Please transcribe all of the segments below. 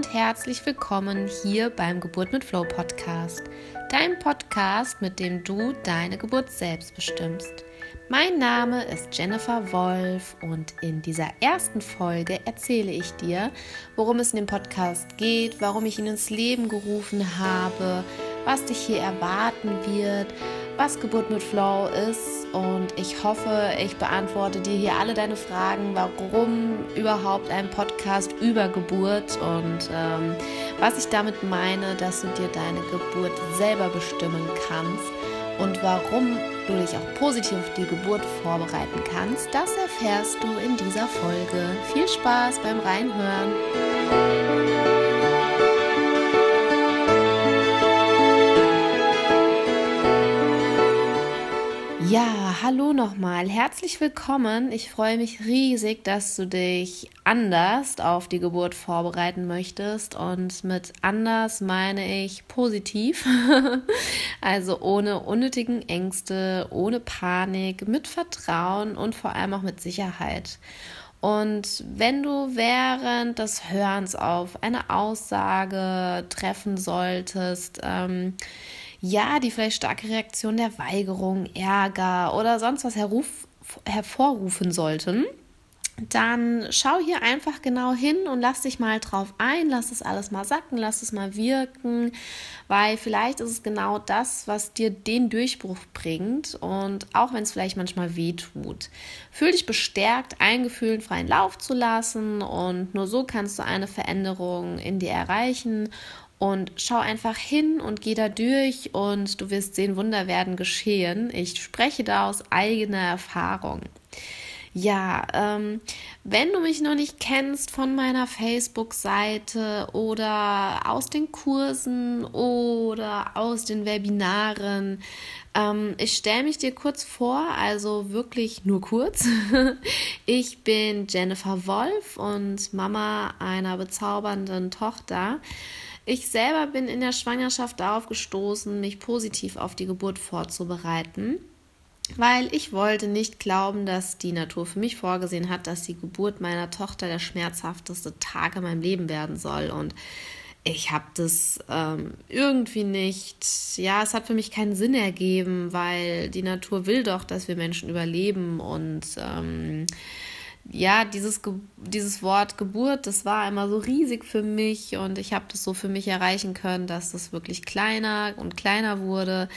und herzlich willkommen hier beim Geburt mit Flow Podcast, dein Podcast, mit dem du deine Geburt selbst bestimmst. Mein Name ist Jennifer Wolf und in dieser ersten Folge erzähle ich dir, worum es in dem Podcast geht, warum ich ihn ins Leben gerufen habe, was dich hier erwarten wird, was Geburt mit Flow ist und ich hoffe, ich beantworte dir hier alle deine Fragen, warum überhaupt ein Podcast über Geburt und ähm, was ich damit meine, dass du dir deine Geburt selber bestimmen kannst und warum du dich auch positiv auf die Geburt vorbereiten kannst, das erfährst du in dieser Folge. Viel Spaß beim Reinhören! Ja, hallo nochmal. Herzlich willkommen. Ich freue mich riesig, dass du dich anders auf die Geburt vorbereiten möchtest. Und mit anders meine ich positiv. also ohne unnötigen Ängste, ohne Panik, mit Vertrauen und vor allem auch mit Sicherheit. Und wenn du während des Hörens auf eine Aussage treffen solltest, ähm, ja, die vielleicht starke Reaktion der Weigerung, Ärger oder sonst was herruf, hervorrufen sollten, dann schau hier einfach genau hin und lass dich mal drauf ein, lass es alles mal sacken, lass es mal wirken, weil vielleicht ist es genau das, was dir den Durchbruch bringt und auch wenn es vielleicht manchmal weh tut. Fühl dich bestärkt, ein Gefühl freien Lauf zu lassen und nur so kannst du eine Veränderung in dir erreichen und schau einfach hin und geh da durch und du wirst sehen, Wunder werden geschehen. Ich spreche da aus eigener Erfahrung. Ja, ähm, wenn du mich noch nicht kennst von meiner Facebook-Seite oder aus den Kursen oder aus den Webinaren, ähm, ich stelle mich dir kurz vor, also wirklich nur kurz. ich bin Jennifer Wolf und Mama einer bezaubernden Tochter. Ich selber bin in der Schwangerschaft darauf gestoßen, mich positiv auf die Geburt vorzubereiten, weil ich wollte nicht glauben, dass die Natur für mich vorgesehen hat, dass die Geburt meiner Tochter der schmerzhafteste Tag in meinem Leben werden soll. Und ich habe das ähm, irgendwie nicht, ja, es hat für mich keinen Sinn ergeben, weil die Natur will doch, dass wir Menschen überleben und ähm, ja, dieses, dieses Wort Geburt, das war immer so riesig für mich und ich habe das so für mich erreichen können, dass das wirklich kleiner und kleiner wurde.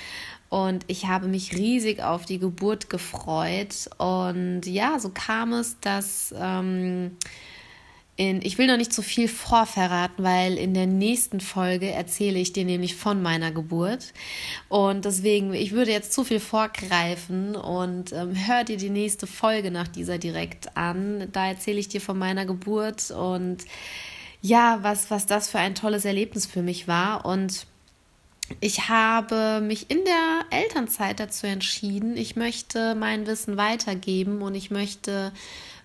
Und ich habe mich riesig auf die Geburt gefreut. Und ja, so kam es, dass ähm, in, ich will noch nicht zu so viel vorverraten, weil in der nächsten Folge erzähle ich dir nämlich von meiner Geburt. Und deswegen, ich würde jetzt zu viel vorgreifen und ähm, hör dir die nächste Folge nach dieser direkt an. Da erzähle ich dir von meiner Geburt und ja, was, was das für ein tolles Erlebnis für mich war. Und ich habe mich in der Elternzeit dazu entschieden, ich möchte mein Wissen weitergeben und ich möchte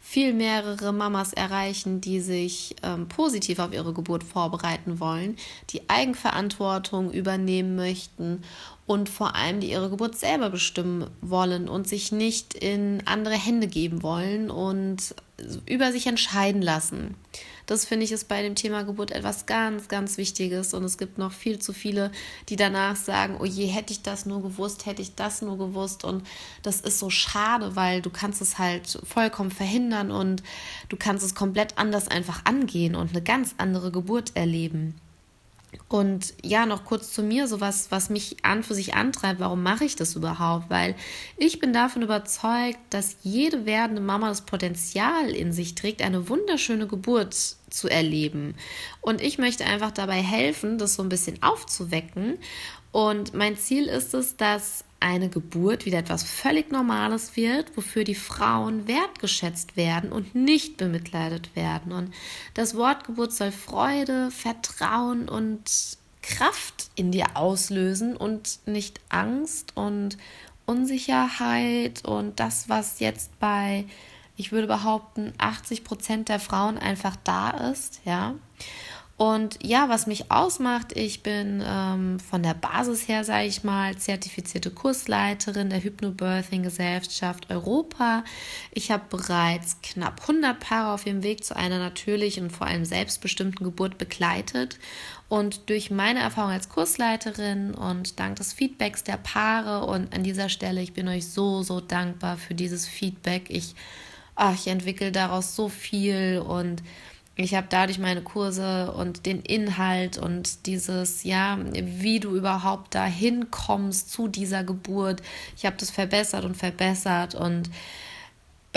viel mehrere Mamas erreichen, die sich ähm, positiv auf ihre Geburt vorbereiten wollen, die Eigenverantwortung übernehmen möchten und vor allem die ihre Geburt selber bestimmen wollen und sich nicht in andere Hände geben wollen und über sich entscheiden lassen. Das finde ich ist bei dem Thema Geburt etwas ganz, ganz Wichtiges. Und es gibt noch viel zu viele, die danach sagen, oh je, hätte ich das nur gewusst, hätte ich das nur gewusst. Und das ist so schade, weil du kannst es halt vollkommen verhindern und du kannst es komplett anders einfach angehen und eine ganz andere Geburt erleben. Und ja, noch kurz zu mir, so was, was mich an für sich antreibt, warum mache ich das überhaupt? Weil ich bin davon überzeugt, dass jede werdende Mama das Potenzial in sich trägt, eine wunderschöne Geburt zu erleben. Und ich möchte einfach dabei helfen, das so ein bisschen aufzuwecken. Und mein Ziel ist es, dass eine Geburt wieder etwas völlig Normales wird, wofür die Frauen wertgeschätzt werden und nicht bemitleidet werden. Und das Wort Geburt soll Freude, Vertrauen und Kraft in dir auslösen und nicht Angst und Unsicherheit und das, was jetzt bei, ich würde behaupten, 80 Prozent der Frauen einfach da ist, ja. Und ja, was mich ausmacht, ich bin ähm, von der Basis her, sage ich mal, zertifizierte Kursleiterin der Hypnobirthing Gesellschaft Europa. Ich habe bereits knapp 100 Paare auf ihrem Weg zu einer natürlichen und vor allem selbstbestimmten Geburt begleitet. Und durch meine Erfahrung als Kursleiterin und dank des Feedbacks der Paare und an dieser Stelle, ich bin euch so, so dankbar für dieses Feedback. Ich, ach, ich entwickle daraus so viel und ich habe dadurch meine Kurse und den Inhalt und dieses, ja, wie du überhaupt dahin kommst zu dieser Geburt. Ich habe das verbessert und verbessert und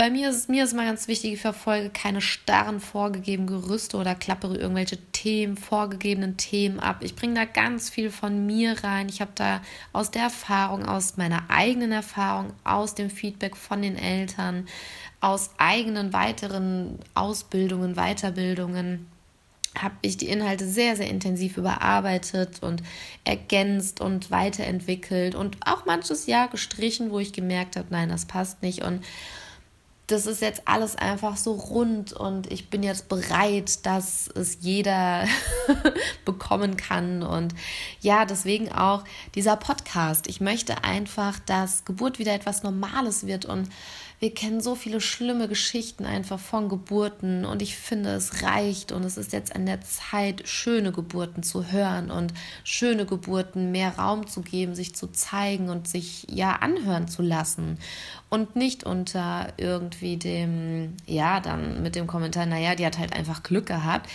bei mir ist es mir ist mal ganz wichtig, ich verfolge keine starren vorgegebenen Gerüste oder klappere irgendwelche Themen, vorgegebenen Themen ab. Ich bringe da ganz viel von mir rein. Ich habe da aus der Erfahrung, aus meiner eigenen Erfahrung, aus dem Feedback von den Eltern, aus eigenen weiteren Ausbildungen, Weiterbildungen habe ich die Inhalte sehr, sehr intensiv überarbeitet und ergänzt und weiterentwickelt und auch manches Jahr gestrichen, wo ich gemerkt habe, nein, das passt nicht. Und das ist jetzt alles einfach so rund und ich bin jetzt bereit, dass es jeder bekommen kann. Und ja, deswegen auch dieser Podcast. Ich möchte einfach, dass Geburt wieder etwas Normales wird und wir kennen so viele schlimme Geschichten einfach von Geburten und ich finde, es reicht und es ist jetzt an der Zeit, schöne Geburten zu hören und schöne Geburten mehr Raum zu geben, sich zu zeigen und sich ja anhören zu lassen und nicht unter irgendwie dem, ja, dann mit dem Kommentar, naja, die hat halt einfach Glück gehabt.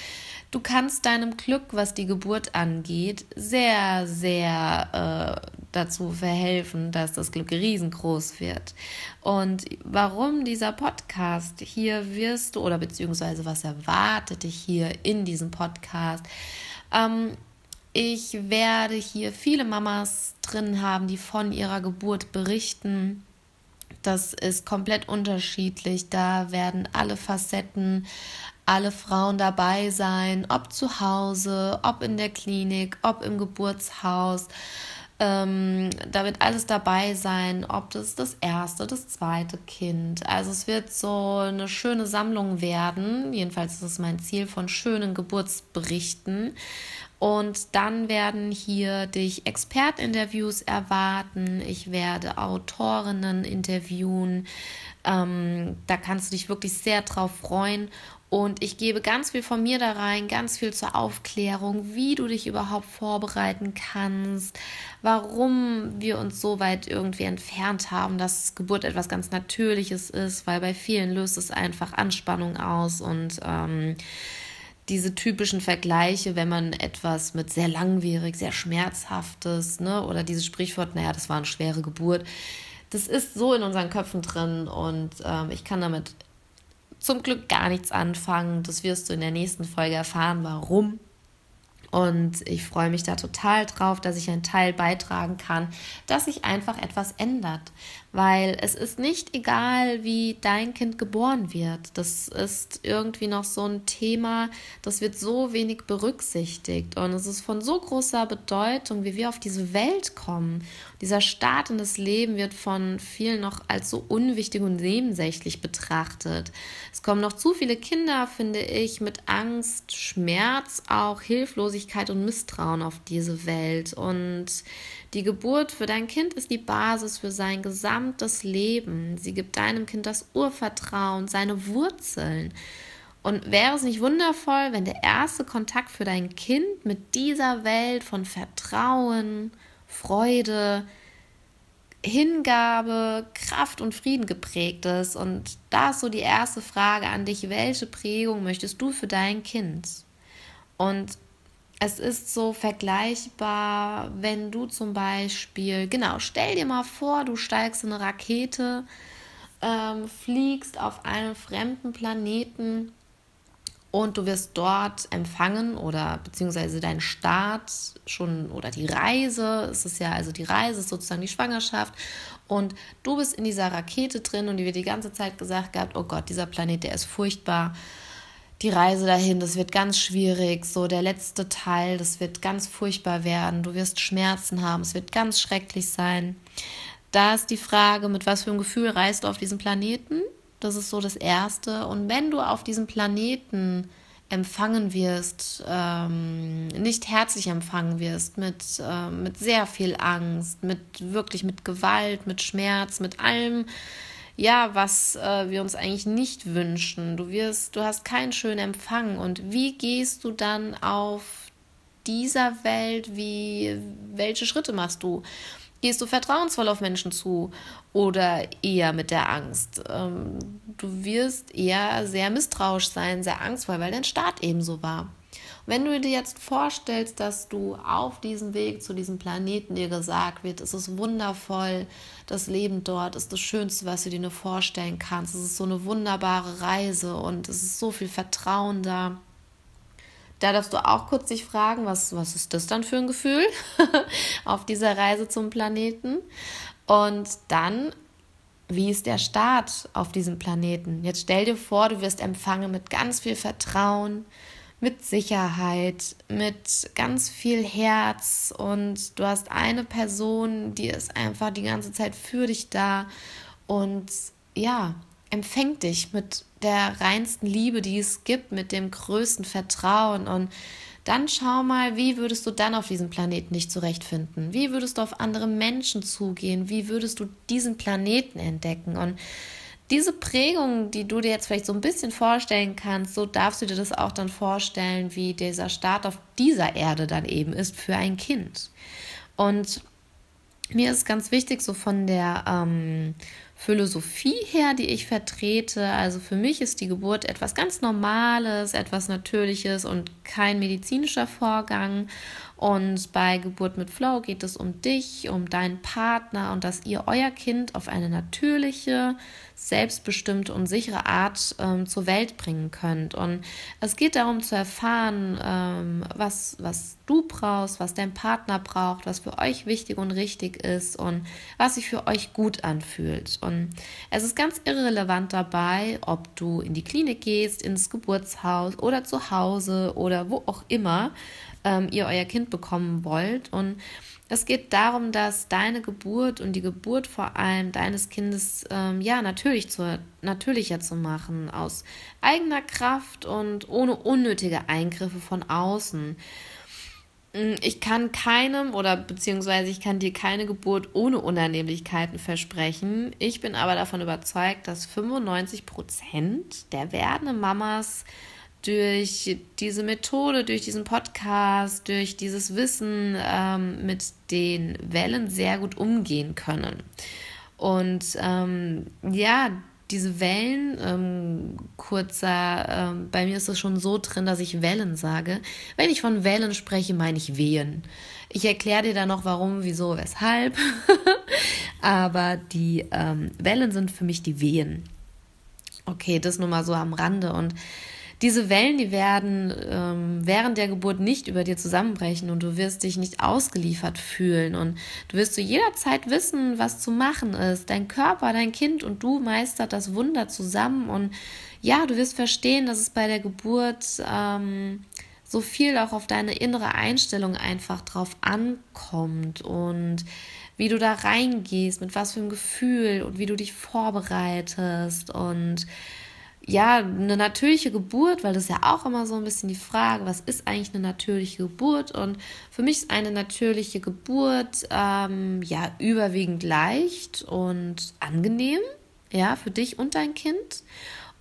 Du kannst deinem Glück, was die Geburt angeht, sehr, sehr äh, dazu verhelfen, dass das Glück riesengroß wird. Und warum dieser Podcast? Hier wirst du, oder beziehungsweise was erwartet dich hier in diesem Podcast? Ähm, ich werde hier viele Mamas drin haben, die von ihrer Geburt berichten. Das ist komplett unterschiedlich. Da werden alle Facetten, alle Frauen dabei sein, ob zu Hause, ob in der Klinik, ob im Geburtshaus. Ähm, da wird alles dabei sein, ob das das erste, das zweite Kind. Also es wird so eine schöne Sammlung werden. Jedenfalls ist es mein Ziel von schönen Geburtsberichten. Und dann werden hier dich Expertinterviews erwarten. Ich werde Autorinnen interviewen. Ähm, da kannst du dich wirklich sehr drauf freuen. Und ich gebe ganz viel von mir da rein, ganz viel zur Aufklärung, wie du dich überhaupt vorbereiten kannst, warum wir uns so weit irgendwie entfernt haben, dass Geburt etwas ganz Natürliches ist, weil bei vielen löst es einfach Anspannung aus und ähm, diese typischen Vergleiche, wenn man etwas mit sehr langwierig, sehr schmerzhaftes, ne, oder dieses Sprichwort, naja, das war eine schwere Geburt, das ist so in unseren Köpfen drin und ähm, ich kann damit zum Glück gar nichts anfangen. Das wirst du in der nächsten Folge erfahren, warum. Und ich freue mich da total drauf, dass ich einen Teil beitragen kann, dass sich einfach etwas ändert. Weil es ist nicht egal, wie dein Kind geboren wird. Das ist irgendwie noch so ein Thema, das wird so wenig berücksichtigt. Und es ist von so großer Bedeutung, wie wir auf diese Welt kommen. Dieser Start in das Leben wird von vielen noch als so unwichtig und nebensächlich betrachtet. Es kommen noch zu viele Kinder, finde ich, mit Angst, Schmerz, auch Hilflosigkeit und Misstrauen auf diese Welt. Und die Geburt für dein Kind ist die Basis für sein gesamtes Leben. Sie gibt deinem Kind das Urvertrauen, seine Wurzeln. Und wäre es nicht wundervoll, wenn der erste Kontakt für dein Kind mit dieser Welt von Vertrauen, Freude, Hingabe, Kraft und Frieden geprägt ist. Und da ist so die erste Frage an dich, welche Prägung möchtest du für dein Kind? Und es ist so vergleichbar, wenn du zum Beispiel, genau, stell dir mal vor, du steigst in eine Rakete, ähm, fliegst auf einen fremden Planeten und du wirst dort empfangen oder beziehungsweise dein Start schon oder die Reise, es ist ja also die Reise ist sozusagen die Schwangerschaft und du bist in dieser Rakete drin und die wird die ganze Zeit gesagt gehabt, oh Gott, dieser Planet, der ist furchtbar. Die Reise dahin, das wird ganz schwierig. So der letzte Teil, das wird ganz furchtbar werden. Du wirst Schmerzen haben, es wird ganz schrecklich sein. Da ist die Frage, mit was für einem Gefühl reist du auf diesen Planeten? Das ist so das Erste. Und wenn du auf diesem Planeten empfangen wirst, ähm, nicht herzlich empfangen wirst, mit, äh, mit sehr viel Angst, mit wirklich mit Gewalt, mit Schmerz, mit allem, ja, was äh, wir uns eigentlich nicht wünschen. Du wirst, du hast keinen schönen Empfang. Und wie gehst du dann auf dieser Welt? Wie, welche Schritte machst du? Gehst du vertrauensvoll auf Menschen zu oder eher mit der Angst? Ähm, du wirst eher sehr misstrauisch sein, sehr angstvoll, weil dein Start eben so war. Wenn du dir jetzt vorstellst, dass du auf diesem Weg zu diesem Planeten dir gesagt wird, es ist wundervoll, das Leben dort ist das Schönste, was du dir nur vorstellen kannst. Es ist so eine wunderbare Reise und es ist so viel Vertrauen da. Da darfst du auch kurz dich fragen, was, was ist das dann für ein Gefühl auf dieser Reise zum Planeten? Und dann, wie ist der Start auf diesem Planeten? Jetzt stell dir vor, du wirst empfangen mit ganz viel Vertrauen, mit Sicherheit, mit ganz viel Herz und du hast eine Person, die ist einfach die ganze Zeit für dich da und ja, empfängt dich mit der reinsten Liebe, die es gibt, mit dem größten Vertrauen. Und dann schau mal, wie würdest du dann auf diesem Planeten dich zurechtfinden? Wie würdest du auf andere Menschen zugehen? Wie würdest du diesen Planeten entdecken? Und diese Prägung, die du dir jetzt vielleicht so ein bisschen vorstellen kannst, so darfst du dir das auch dann vorstellen, wie dieser Start auf dieser Erde dann eben ist für ein Kind. Und mir ist ganz wichtig, so von der ähm, Philosophie her, die ich vertrete. Also für mich ist die Geburt etwas ganz Normales, etwas Natürliches und kein medizinischer Vorgang. Und bei Geburt mit Flow geht es um dich, um deinen Partner und dass ihr euer Kind auf eine natürliche, selbstbestimmte und sichere Art ähm, zur Welt bringen könnt. Und es geht darum zu erfahren, ähm, was, was du brauchst, was dein Partner braucht, was für euch wichtig und richtig ist und was sich für euch gut anfühlt. Und es ist ganz irrelevant dabei, ob du in die Klinik gehst, ins Geburtshaus oder zu Hause oder wo auch immer ähm, ihr euer Kind bekommen wollt. Und es geht darum, dass deine Geburt und die Geburt vor allem deines Kindes ähm, ja natürlich zu, natürlicher zu machen, aus eigener Kraft und ohne unnötige Eingriffe von außen. Mm, ich kann keinem oder beziehungsweise ich kann dir keine Geburt ohne Unannehmlichkeiten versprechen. Ich bin aber davon überzeugt, dass 95 Prozent der werdenden Mamas durch diese Methode, durch diesen Podcast, durch dieses Wissen ähm, mit den Wellen sehr gut umgehen können. Und ähm, ja, diese Wellen, ähm, kurzer, ähm, bei mir ist es schon so drin, dass ich Wellen sage. Wenn ich von Wellen spreche, meine ich Wehen. Ich erkläre dir dann noch warum, wieso, weshalb. Aber die ähm, Wellen sind für mich die Wehen. Okay, das nur mal so am Rande. Und diese Wellen, die werden ähm, während der Geburt nicht über dir zusammenbrechen und du wirst dich nicht ausgeliefert fühlen. Und du wirst zu jeder Zeit wissen, was zu machen ist. Dein Körper, dein Kind und du meistert das Wunder zusammen. Und ja, du wirst verstehen, dass es bei der Geburt ähm, so viel auch auf deine innere Einstellung einfach drauf ankommt. Und wie du da reingehst, mit was für einem Gefühl und wie du dich vorbereitest. Und ja, eine natürliche Geburt, weil das ist ja auch immer so ein bisschen die Frage, was ist eigentlich eine natürliche Geburt? Und für mich ist eine natürliche Geburt ähm, ja überwiegend leicht und angenehm, ja, für dich und dein Kind.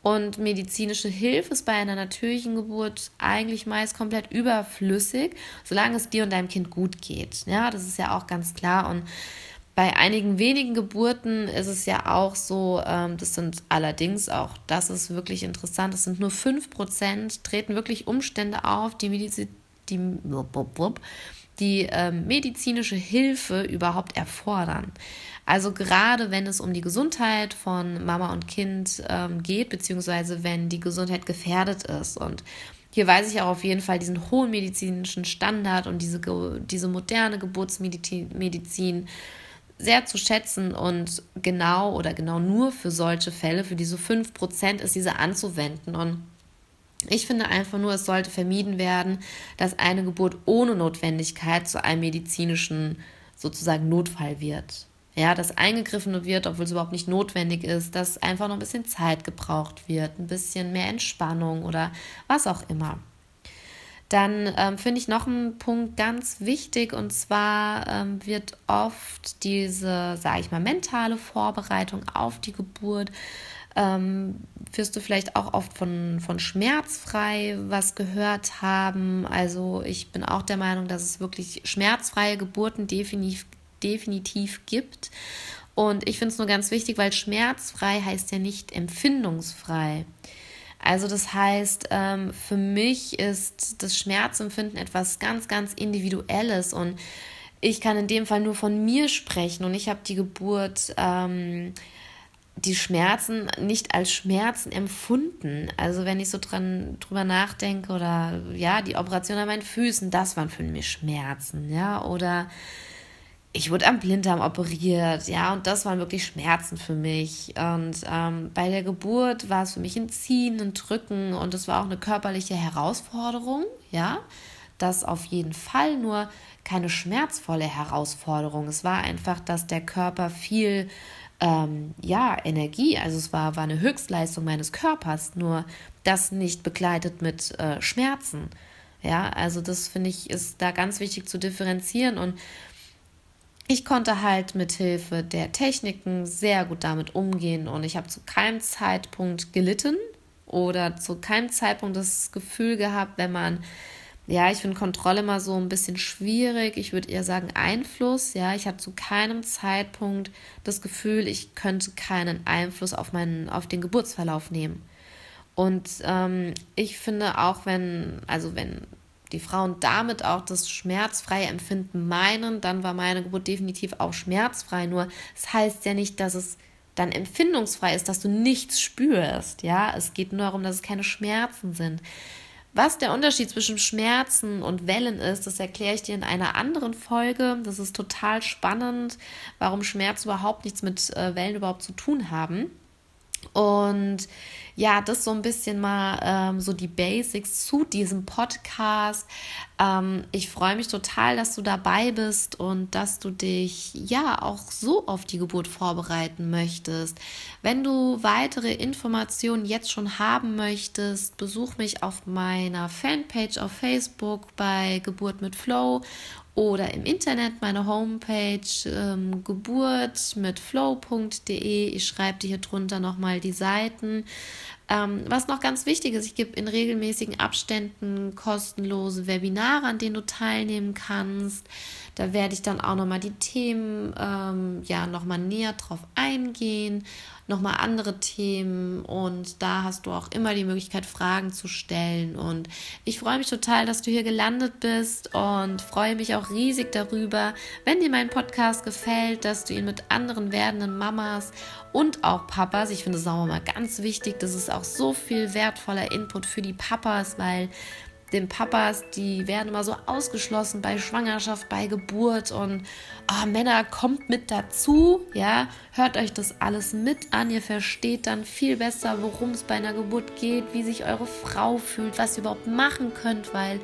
Und medizinische Hilfe ist bei einer natürlichen Geburt eigentlich meist komplett überflüssig, solange es dir und deinem Kind gut geht. Ja, das ist ja auch ganz klar. Und bei einigen wenigen Geburten ist es ja auch so, ähm, das sind allerdings auch, das ist wirklich interessant, es sind nur 5%, treten wirklich Umstände auf, die, Medizi die, die ähm, medizinische Hilfe überhaupt erfordern. Also gerade wenn es um die Gesundheit von Mama und Kind ähm, geht, beziehungsweise wenn die Gesundheit gefährdet ist. Und hier weiß ich auch auf jeden Fall diesen hohen medizinischen Standard und diese, diese moderne Geburtsmedizin sehr zu schätzen und genau oder genau nur für solche Fälle, für diese 5% ist diese anzuwenden. Und ich finde einfach nur, es sollte vermieden werden, dass eine Geburt ohne Notwendigkeit zu einem medizinischen sozusagen Notfall wird. ja, dass eingegriffen wird, obwohl es überhaupt nicht notwendig ist, dass einfach noch ein bisschen Zeit gebraucht wird, ein bisschen mehr Entspannung oder was auch immer. Dann ähm, finde ich noch einen Punkt ganz wichtig und zwar ähm, wird oft diese, sage ich mal, mentale Vorbereitung auf die Geburt ähm, wirst du vielleicht auch oft von, von schmerzfrei was gehört haben. Also ich bin auch der Meinung, dass es wirklich schmerzfreie Geburten definitiv, definitiv gibt. Und ich finde es nur ganz wichtig, weil schmerzfrei heißt ja nicht empfindungsfrei. Also das heißt, ähm, für mich ist das Schmerzempfinden etwas ganz, ganz Individuelles und ich kann in dem Fall nur von mir sprechen und ich habe die Geburt ähm, die Schmerzen nicht als Schmerzen empfunden. Also wenn ich so dran drüber nachdenke oder ja, die Operation an meinen Füßen, das waren für mich Schmerzen, ja, oder ich wurde am Blinddarm operiert, ja, und das waren wirklich Schmerzen für mich. Und ähm, bei der Geburt war es für mich ein Ziehen, ein Drücken und es war auch eine körperliche Herausforderung, ja, das auf jeden Fall, nur keine schmerzvolle Herausforderung. Es war einfach, dass der Körper viel ähm, ja, Energie, also es war, war eine Höchstleistung meines Körpers, nur das nicht begleitet mit äh, Schmerzen. Ja, also das finde ich ist da ganz wichtig zu differenzieren und ich konnte halt mit Hilfe der Techniken sehr gut damit umgehen und ich habe zu keinem Zeitpunkt gelitten oder zu keinem Zeitpunkt das Gefühl gehabt, wenn man ja, ich finde Kontrolle immer so ein bisschen schwierig. Ich würde eher sagen Einfluss. Ja, ich habe zu keinem Zeitpunkt das Gefühl, ich könnte keinen Einfluss auf meinen, auf den Geburtsverlauf nehmen. Und ähm, ich finde auch, wenn, also wenn die Frauen damit auch das schmerzfreie Empfinden meinen, dann war meine Geburt definitiv auch schmerzfrei. Nur es das heißt ja nicht, dass es dann empfindungsfrei ist, dass du nichts spürst. Ja, es geht nur darum, dass es keine Schmerzen sind. Was der Unterschied zwischen Schmerzen und Wellen ist, das erkläre ich dir in einer anderen Folge. Das ist total spannend, warum Schmerz überhaupt nichts mit äh, Wellen überhaupt zu tun haben. Und ja, das so ein bisschen mal ähm, so die Basics zu diesem Podcast. Ähm, ich freue mich total, dass du dabei bist und dass du dich ja auch so auf die Geburt vorbereiten möchtest. Wenn du weitere Informationen jetzt schon haben möchtest, besuch mich auf meiner Fanpage auf Facebook bei Geburt mit Flow oder im Internet meine Homepage ähm, geburt mit flow.de. Ich schreibe dir hier drunter nochmal die Seiten. Ähm, was noch ganz wichtig ist, ich gebe in regelmäßigen Abständen kostenlose Webinare, an denen du teilnehmen kannst. Da werde ich dann auch nochmal die Themen ähm, ja nochmal näher drauf eingehen nochmal andere Themen und da hast du auch immer die Möglichkeit, Fragen zu stellen. Und ich freue mich total, dass du hier gelandet bist und freue mich auch riesig darüber, wenn dir mein Podcast gefällt, dass du ihn mit anderen werdenden Mamas und auch Papas, ich finde es auch mal ganz wichtig, das ist auch so viel wertvoller Input für die Papas, weil den Papas, die werden immer so ausgeschlossen bei Schwangerschaft, bei Geburt und oh, Männer kommt mit dazu, ja, hört euch das alles mit an, ihr versteht dann viel besser, worum es bei einer Geburt geht, wie sich eure Frau fühlt, was ihr überhaupt machen könnt, weil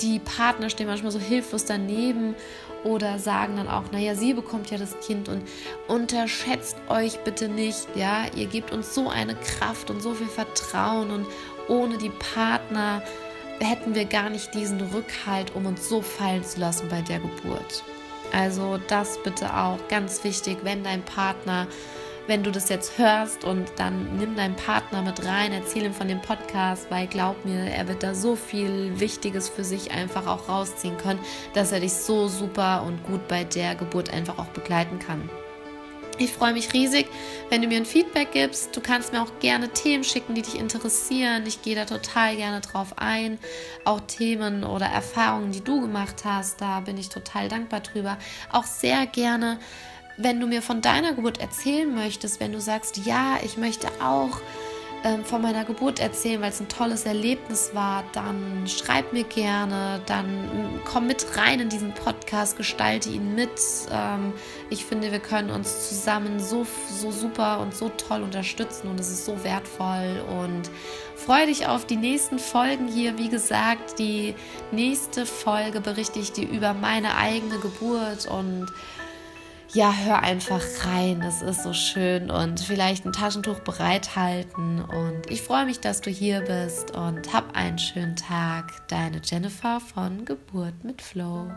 die Partner stehen manchmal so hilflos daneben oder sagen dann auch, naja, sie bekommt ja das Kind und unterschätzt euch bitte nicht, ja, ihr gebt uns so eine Kraft und so viel Vertrauen und ohne die Partner hätten wir gar nicht diesen Rückhalt, um uns so fallen zu lassen bei der Geburt. Also das bitte auch ganz wichtig, wenn dein Partner, wenn du das jetzt hörst und dann nimm deinen Partner mit rein, erzähl ihm von dem Podcast, weil glaub mir, er wird da so viel Wichtiges für sich einfach auch rausziehen können, dass er dich so super und gut bei der Geburt einfach auch begleiten kann. Ich freue mich riesig, wenn du mir ein Feedback gibst. Du kannst mir auch gerne Themen schicken, die dich interessieren. Ich gehe da total gerne drauf ein. Auch Themen oder Erfahrungen, die du gemacht hast, da bin ich total dankbar drüber. Auch sehr gerne, wenn du mir von deiner Geburt erzählen möchtest, wenn du sagst, ja, ich möchte auch ähm, von meiner Geburt erzählen, weil es ein tolles Erlebnis war, dann schreib mir gerne, dann mm, komm mit rein in diesen Podcast, gestalte ihn mit. Ähm, ich finde, wir können uns zusammen so, so super und so toll unterstützen und es ist so wertvoll und freue dich auf die nächsten Folgen hier. Wie gesagt, die nächste Folge berichte ich dir über meine eigene Geburt und ja, hör einfach rein. Es ist so schön und vielleicht ein Taschentuch bereithalten. Und ich freue mich, dass du hier bist und hab einen schönen Tag. Deine Jennifer von Geburt mit Flow.